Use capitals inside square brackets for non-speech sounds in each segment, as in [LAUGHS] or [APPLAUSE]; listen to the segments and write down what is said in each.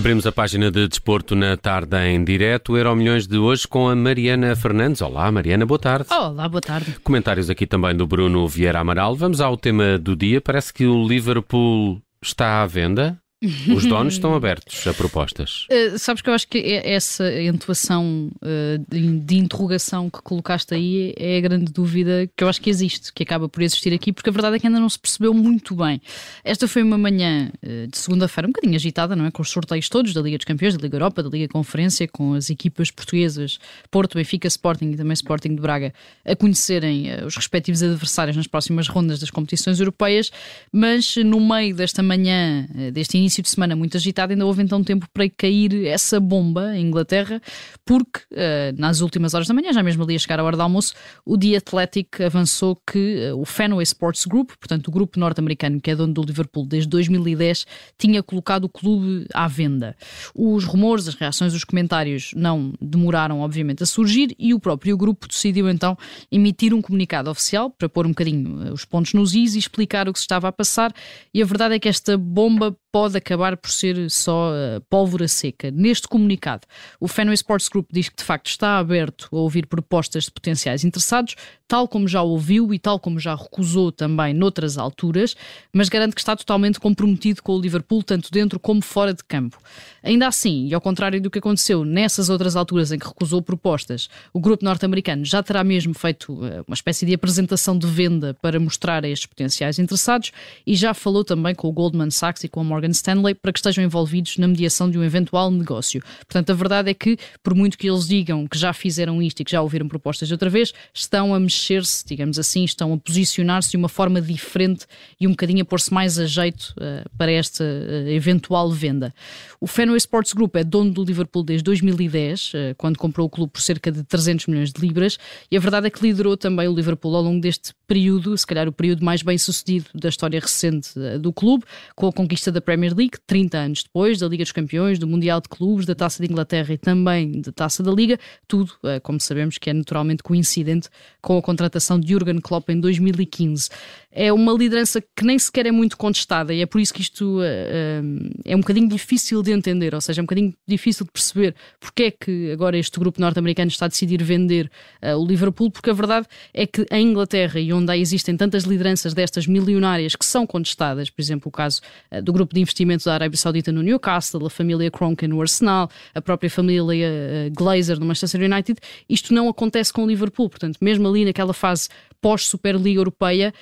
Abrimos a página de desporto na tarde em direto. Euro Milhões de hoje com a Mariana Fernandes. Olá, Mariana, boa tarde. Olá, boa tarde. Comentários aqui também do Bruno Vieira Amaral. Vamos ao tema do dia. Parece que o Liverpool está à venda. Os donos estão abertos a propostas. Uh, [LAUGHS] sabes que eu acho que essa entoação uh, de, de, interrogação que colocaste aí é a grande dúvida que eu acho que existe, que acaba por existir aqui, porque a verdade é que ainda não se percebeu muito bem. Esta foi uma manhã uh, de segunda-feira um bocadinho agitada, não é? Com os sorteios todos da Liga dos Campeões, da Liga Europa, da Liga Conferência, com as equipas portuguesas Porto, Benfica, Sporting e também Sporting de Braga a conhecerem os respectivos adversários nas próximas rondas das competições europeias, mas no meio desta manhã, deste início início de semana muito agitado, ainda houve então tempo para cair essa bomba em Inglaterra, porque uh, nas últimas horas da manhã, já mesmo ali a chegar à hora do almoço, o The Athletic avançou que uh, o Fenway Sports Group, portanto o grupo norte-americano que é dono do Liverpool desde 2010, tinha colocado o clube à venda. Os rumores, as reações, os comentários não demoraram, obviamente, a surgir e o próprio grupo decidiu então emitir um comunicado oficial para pôr um bocadinho eh, os pontos nos is e explicar o que se estava a passar. E a verdade é que esta bomba pode acabar por ser só uh, pólvora seca. Neste comunicado, o Fenway Sports Group diz que de facto está aberto a ouvir propostas de potenciais interessados, tal como já ouviu e tal como já recusou também noutras alturas, mas garante que está totalmente comprometido com o Liverpool, tanto dentro como fora de campo. Ainda assim, e ao contrário do que aconteceu nessas outras alturas em que recusou propostas, o grupo norte-americano já terá mesmo feito uh, uma espécie de apresentação de venda para mostrar a estes potenciais interessados e já falou também com o Goldman Sachs e com a Morgan Morgan Stanley para que estejam envolvidos na mediação de um eventual negócio. Portanto, a verdade é que, por muito que eles digam que já fizeram isto e que já ouviram propostas de outra vez, estão a mexer-se, digamos assim, estão a posicionar-se de uma forma diferente e um bocadinho a pôr-se mais a jeito uh, para esta uh, eventual venda. O Fenway Sports Group é dono do Liverpool desde 2010, uh, eh, quando comprou o clube por cerca de 300 milhões de libras, e a verdade é que liderou também o Liverpool ao longo deste período, se calhar o período mais bem sucedido da história recente do clube, com a conquista da Premier League, 30 anos depois, da Liga dos Campeões, do Mundial de Clubes, da Taça de Inglaterra e também da Taça da Liga, tudo, eh, como sabemos, que é naturalmente coincidente com a contratação de Jurgen Klopp em 2015. É uma liderança que nem sequer é muito contestada e é por isso que isto uh, é um bocadinho difícil de entender, ou seja, é um bocadinho difícil de perceber porque é que agora este grupo norte-americano está a decidir vender o Liverpool, porque a verdade é que em Inglaterra e onde existem tantas lideranças destas milionárias que são contestadas, por exemplo, o caso do grupo de investimentos da Arábia Saudita no Newcastle, a família Kroenke no Arsenal, a própria família Glazer no Manchester United, isto não acontece com o Liverpool, portanto, mesmo ali naquela fase pós-Superliga Europeia,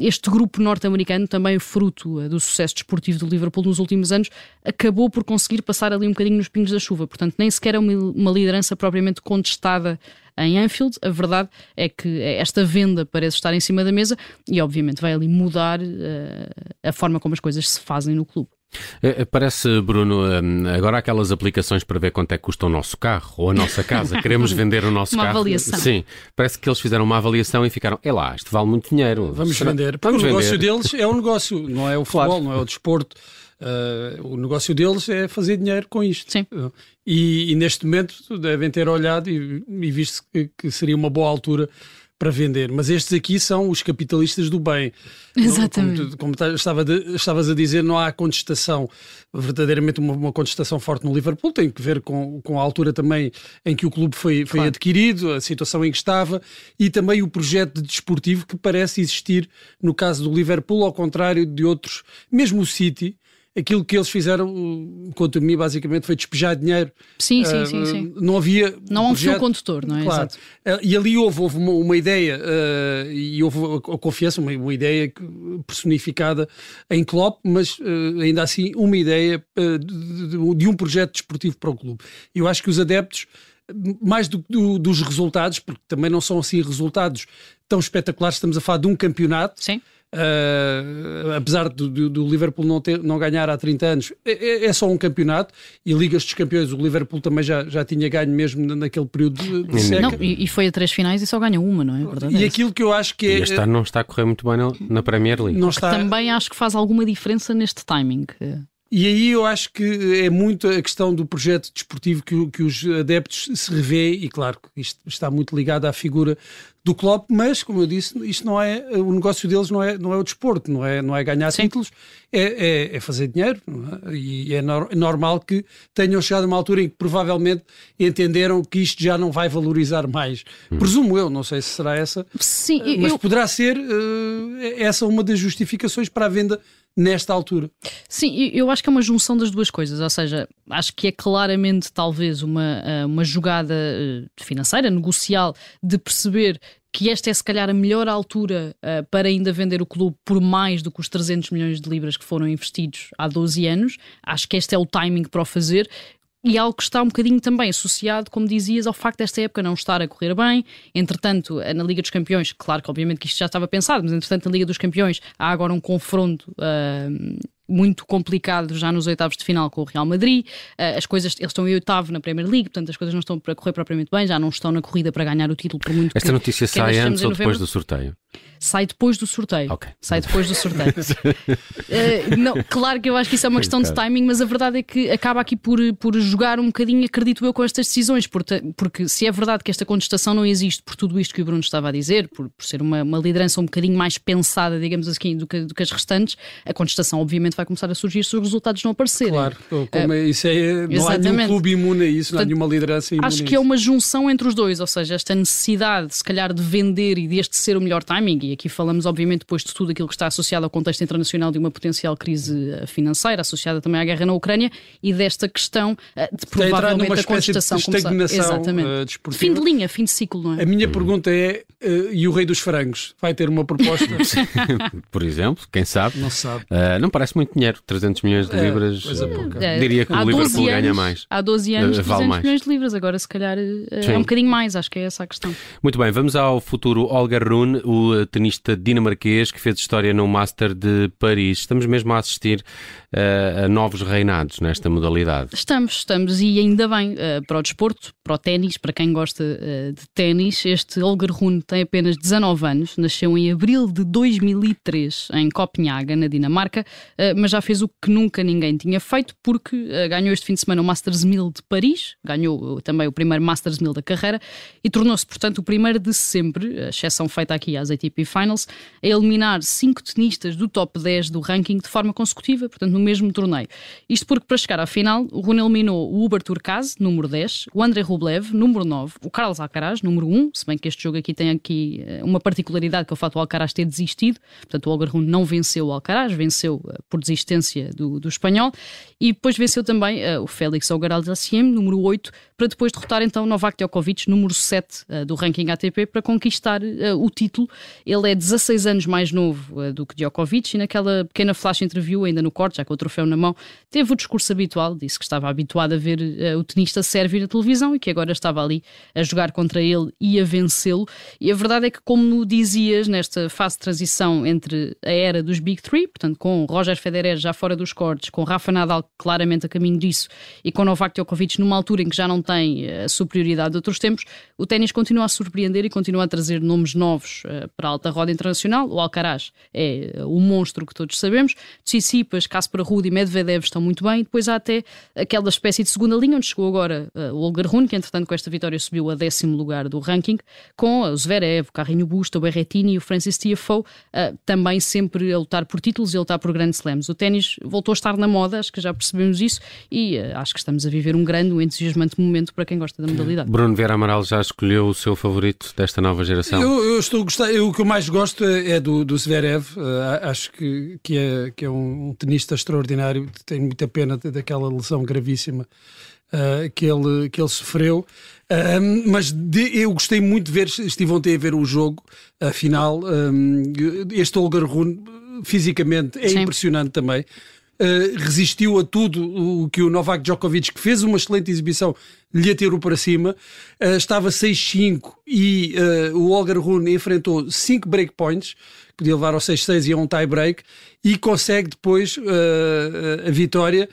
este grupo norte-americano, também fruto eh, do sucesso desportivo do Liverpool nos últimos anos, acabou por conseguir passar ali um bocadinho nos pingos da chuva. Portanto, nem sequer é uma liderança propriamente contestada em Anfield. A verdade é que esta venda parece estar em cima da mesa e, obviamente, vai ali mudar uh, a forma como as coisas se fazem no clube. É, é, parece, Bruno, hum, agora aquelas aplicações para ver quanto é que custa o nosso carro ou a nossa casa. [LAUGHS] Queremos vender o nosso uma carro. Uma avaliação. Sim, parece que eles fizeram uma avaliação e ficaram, é lá, isto vale muito dinheiro. Vamos Será? vender. Porque Vamos o negócio vender. deles é um negócio, não é o futebol, claro. não é o desporto. Uh, o negócio deles é fazer dinheiro com isto. Sim. Uh, e, e, neste momento devem ter olhado e, e visto que, que seria uma boa altura para vender, mas estes aqui são os capitalistas do bem. Exatamente. Como, como estava de, estavas a dizer, não há contestação, verdadeiramente uma, uma, contestação forte no Liverpool, tem que ver com, com a altura também em que o clube foi, foi claro. adquirido, a situação em que estava e também o projeto desportivo que parece existir no caso do Liverpool, ao contrário de outros, mesmo o City aquilo que eles fizeram, quanto a mim, basicamente foi despejar dinheiro. Sim, sim, uh, sim, sim, Não havia. Não há um fio condutor, não é? Claro. Exato. Uh, e ali houve, houve uma, uma ideia, uh, e houve a, confiança, uma, uma, ideia personificada em Klopp, mas ainda assim uma ideia de, de, de, um projeto desportivo para o clube. Eu acho que os adeptos mais do, do, dos resultados, porque também não são assim resultados tão espetaculares, estamos a falar de um campeonato. Sim. Uh, apesar do, do, do, Liverpool não, ter, não ganhar há 30 anos, é, é, é, só um campeonato e Ligas dos Campeões, o Liverpool também já, já tinha ganho mesmo naquele período de, de seca. Não, e, e, foi a três finais e só ganha uma, não é? Verdade e aquilo que eu acho que é. E este ano não está a correr muito bem na, na Premier League. Não está... Também acho que faz alguma diferença neste timing. E aí eu acho que é muito a questão do projeto desportivo que, que os adeptos se revê, e claro que isto está muito ligado à figura do Klopp, mas, como eu disse, isto não é, o negócio deles não é, não é o desporto, não é, não é ganhar Sim. títulos, é, é, é, fazer dinheiro, é? e é, no, é normal que tenham chegado a uma altura em que provavelmente entenderam que isto já não vai valorizar mais. Hum. Presumo eu, não sei se será essa, Sim, mas eu... poderá ser uh, essa uma das justificações para a venda nesta altura. Sim, eu acho que é uma junção das duas coisas, ou seja, acho que é claramente talvez uma, eh, uma jogada eh, financeira, negocial, de perceber que esta é se calhar a melhor altura uh, para ainda vender o clube por mais do que os 300 milhões de libras que foram investidos há 12 anos. Acho que este é o timing para o fazer e algo que está um bocadinho também associado, como dizias, ao facto desta época não estar a correr bem. Entretanto, na Liga dos Campeões, claro que obviamente que isto já estava pensado, mas entretanto na Liga dos Campeões há agora um confronto uh, muito complicado já nos oitavos de final com o Real Madrid. Uh, as coisas, eles estão em oitavo na Premier League, portanto as coisas não estão para correr propriamente bem, já não estão na corrida para ganhar o título por muito Esta que, notícia que sai antes ou depois do sorteio? Sai depois do sorteio. Okay. Sai depois do sorteio. uh, [LAUGHS] não, claro que eu acho que isso é uma questão de timing, mas a verdade é que acaba aqui por, por jogar um bocadinho, acredito eu, com estas decisões, porque, porque se é verdade que esta contestação não existe por tudo isto que o Bruno estava a dizer, por, por ser uma, uma liderança um bocadinho mais pensada, digamos assim, do que, do que as restantes, a contestação obviamente vai começar a surgir se os resultados não aparecerem. Claro, como é, isso é, não exatamente. há nenhum clube imune a isso, não há nenhuma liderança imune Acho que é uma junção entre os dois, ou seja, esta necessidade, se calhar, de vender e deste ser o melhor timing, e aqui falamos obviamente depois de tudo aquilo que está associado ao contexto internacional de uma potencial crise eh, financeira, associada também à guerra na Ucrânia, e desta questão eh, de provavelmente a contestação. De estagnação Exatamente. Uh, fim de linha, fim de ciclo, não é? A minha pergunta é: uh, e o Rei dos Frangos vai ter uma proposta? [LAUGHS] [LAUGHS] Por exemplo, quem sabe? Não sabe. Uh, não parece muito dinheiro, 300 milhões de é, libras. É, diria que o Liverpool anos, ganha mais. Há 12 anos, 300 vale mais. milhões de libras, agora se calhar é um bocadinho mais, acho que é essa a questão. Muito bem, vamos ao futuro Olga Rune, o tenista dinamarquês que fez história no Master de Paris. Estamos mesmo a assistir uh, a novos reinados nesta modalidade. Estamos, estamos, e ainda bem uh, para o desporto, para o ténis, para quem gosta uh, de ténis. Este Holger Rune tem apenas 19 anos, nasceu em abril de 2003 em Copenhaga, na Dinamarca, mas já fez o que nunca ninguém tinha feito, porque ganhou este fim de semana o Masters 1000 de Paris, ganhou também o primeiro Masters 1000 da carreira e tornou-se, portanto, o primeiro de sempre, exceção feita aqui às ATP Finals, a eliminar cinco tenistas do top 10 do ranking de forma consecutiva, portanto, no mesmo torneio. Isto porque, para chegar à final, o Rune eliminou o Uber Turkaz, número 10, o André Rublev, número 9, o Carlos Alcaraz, número 1, se bem que este jogo aqui tem aqui eh, uma particularidade que é o fato do Alcaraz ter desistido, portanto, o Olga Rune não venceu o Alcaraz, venceu uh, por desistência do, do espanhol, e depois venceu também uh, o Félix Auger-Aliassime, número 8, para depois derrotar então Novak Djokovic, número 7 uh, do ranking ATP, para conquistar o título. Ele é 16 anos mais novo do que Djokovic, e naquela pequena flash interview, ainda no corte, já com o troféu na mão, teve o discurso habitual, disse que estava habituado a ver uh, o tenista sérvio na televisão e que agora estava ali a jogar contra ele e a vencê-lo. E a verdade é que, como dizias, nesta fase de transição entre a era dos Big Three, portanto, com Roger Federer já fora dos cortes, com Rafa Nadal claramente a caminho disso e com Novak Djokovic numa altura em que já não tem eh, a superioridade de outros tempos, o ténis continua a surpreender e continua a trazer nomes novos uh, para a alta roda internacional. O Alcaraz é o monstro que todos sabemos. Tsitsipas, Kasper Ruud e Medvedev estão muito bem. Depois há até aquela espécie de segunda linha, onde chegou agora uh, o Olga Rune, que entretanto com esta vitória subiu a décimo lugar do ranking, com o Zverev, o Carrinho Busta, o Berrettini e o Francis Tiafoe, uh, também sempre a lutar por títulos e a lutar por grandes slams. O ténis voltou a estar na moda, acho que já percebemos isso, e uh, acho que estamos a viver um grande, um entusiasmante momento para quem gosta da modalidade. Bruno Vieira Amaral já escolheu o seu favorito desta nova geração? Eu, eu estou a gostar, eu, o que eu mais gosto é, do, do Zverev, acho que, que, é, que é um, tenista extraordinário, tem muita pena daquela lesão gravíssima uh, que, ele, que ele sofreu. Mas de, eu gostei muito de ver, estive ontem a ver o jogo, a final. Um, este Olga Rune, fisicamente, é Sim. impressionante também. Uh, resistiu a tudo o que o Novak Djokovic, que fez uma excelente exibição, lhe atirou para cima. Uh, estava 6-5 e uh, o Olga Rune enfrentou 5 breakpoints, podia levar ao 6-6 e a um tie-break, e consegue depois a vitória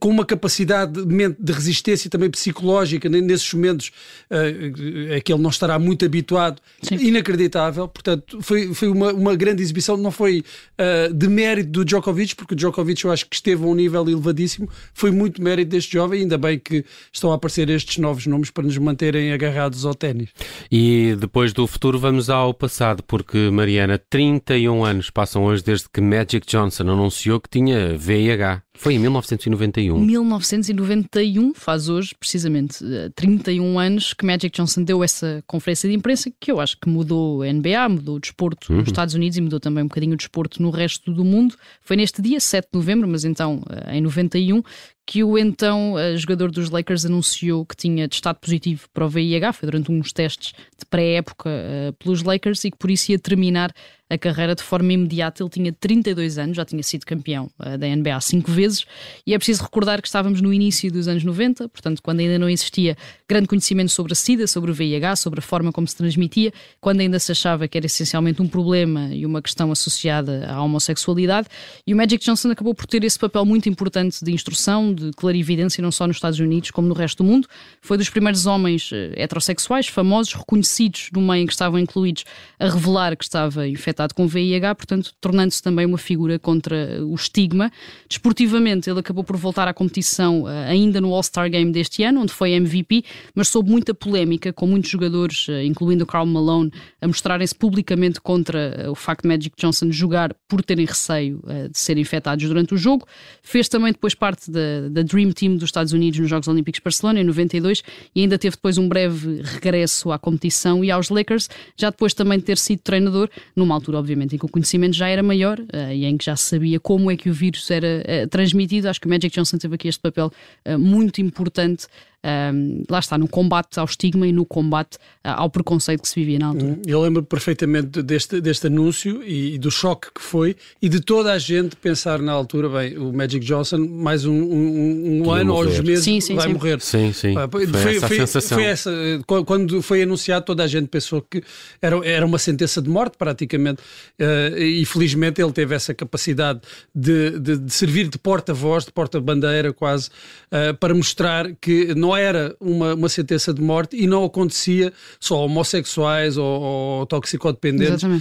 com uma capacidade de resistência também psicológica nesses momentos uh, é que ele não estará muito habituado, Sim. inacreditável. Portanto, foi, foi uma, uma grande exibição. Não foi uh, de mérito do Djokovic, porque o Djokovic eu acho que esteve a um nível elevadíssimo. Foi muito mérito deste jovem, ainda bem que estão a aparecer estes novos nomes para nos manterem agarrados ao ténis. E depois do futuro vamos ao passado, porque Mariana, 31 anos passam hoje desde que Magic Johnson anunciou que tinha VIH. Foi em 1991. 1991, faz hoje precisamente 31 eh, anos que Magic Johnson deu essa conferência de imprensa que eu acho que mudou a NBA, mudou o desporto uhum. nos Estados Unidos e mudou também um bocadinho o desporto no resto do mundo. Foi neste dia, 7 de novembro, mas então eh, em 91, que o então eh, jogador dos Lakers anunciou que tinha testado positivo para o VIH, foi durante uns testes de pré-época uh, pelos Lakers e que por isso ia terminar a carreira de forma imediata. Ele tinha 32 anos, já tinha sido campeão uh, da NBA cinco vezes, e é preciso recordar que estávamos no início dos anos 90, portanto, quando ainda não existia grande conhecimento sobre a SIDA, sobre o VIH, sobre a forma como se transmitia, quando ainda se achava que era essencialmente um problema e uma questão associada à homossexualidade, e o Magic Johnson acabou por ter esse papel muito importante de instrução, de clarividência, não só nos Estados Unidos como no resto do mundo. Foi dos primeiros homens uh, heterossexuais, famosos, reconhecidos no meio em que estavam incluídos, a revelar que estava infectado infectado com VIH, portanto, tornando-se também uma figura contra o estigma. Desportivamente, ele acabou por voltar à competição eh, ainda no All-Star Game deste ano, onde foi MVP, mas sob muita polémica, com muitos jogadores, eh, incluindo o Karl Malone, a mostrarem-se publicamente contra eh, o facto de Magic Johnson jogar por terem receio de serem infectados durante o jogo. Fez também depois parte da, da Dream Team dos Estados Unidos nos Jogos Olímpicos de Barcelona, em 92, e ainda teve depois um breve regresso à competição e aos Lakers, já depois também de ter sido treinador, numa altura altura, obviamente, em que o conhecimento já era maior uh, e em que já se sabia como é que o vírus era uh, transmitido. Acho que o Magic Johnson teve aqui este papel uh, muito importante um, lá está, no combate ao estigma e no combate uh, ao preconceito que se vivia na altura. Eu lembro perfeitamente deste, deste anúncio e, e, do choque que foi e de toda a gente pensar na altura, bem, o Magic Johnson mais um, um, um ano ou uns meses sim, sim, vai sim. morrer. Sim, sim. foi, foi, essa foi, sensação. Foi essa, quando foi anunciado, toda a gente pensou que era, era uma sentença de morte, praticamente, uh, e felizmente ele teve essa capacidade de, de, de servir de porta-voz, de porta-bandeira quase, uh, para mostrar que não era uma, uma sentença de morte e não acontecia só homossexuais ou, ou toxicodependentes uh,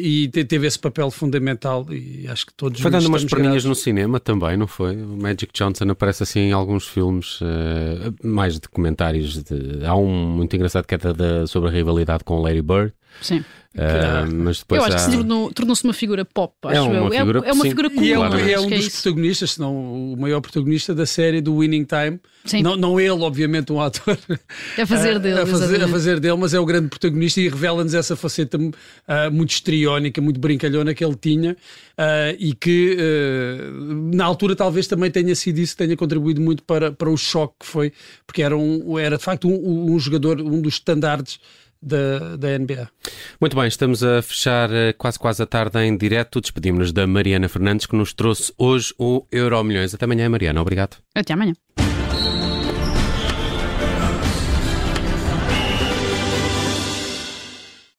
e teve esse papel fundamental e acho que todos Foi dando umas perninhas no cinema também, não foi? O Magic Johnson aparece assim em alguns filmes, uh, mais documentários. De, há um muito engraçado que é da, sobre a rivalidade com Larry Bird. Sim. Uh, mas depois eu acho há... que se tornou, tornou-se uma figura pop, acho é uma eu. Figura, é, é, uma figura comum. E é, um, é um dos é protagonistas, se não o maior protagonista da série do Winning Time. Sim. Não, não ele, obviamente, um ator. A fazer [LAUGHS] dele. a, fazer, a fazer dele, mas é o grande protagonista e revela-nos essa faceta uh, muito estriónica, muito brincalhona que ele tinha uh, e que na altura talvez também tenha sido isso, tenha contribuído muito para, para o choque que foi, porque era, um, era de facto um, um jogador, um dos estandartes da, da NBA. Muito bem, estamos a fechar eh, quase quase a tarde em direto. Despedimos-nos da Mariana Fernandes que nos trouxe hoje o Euro Milhões. Até amanhã, Mariana. Obrigado. Até amanhã.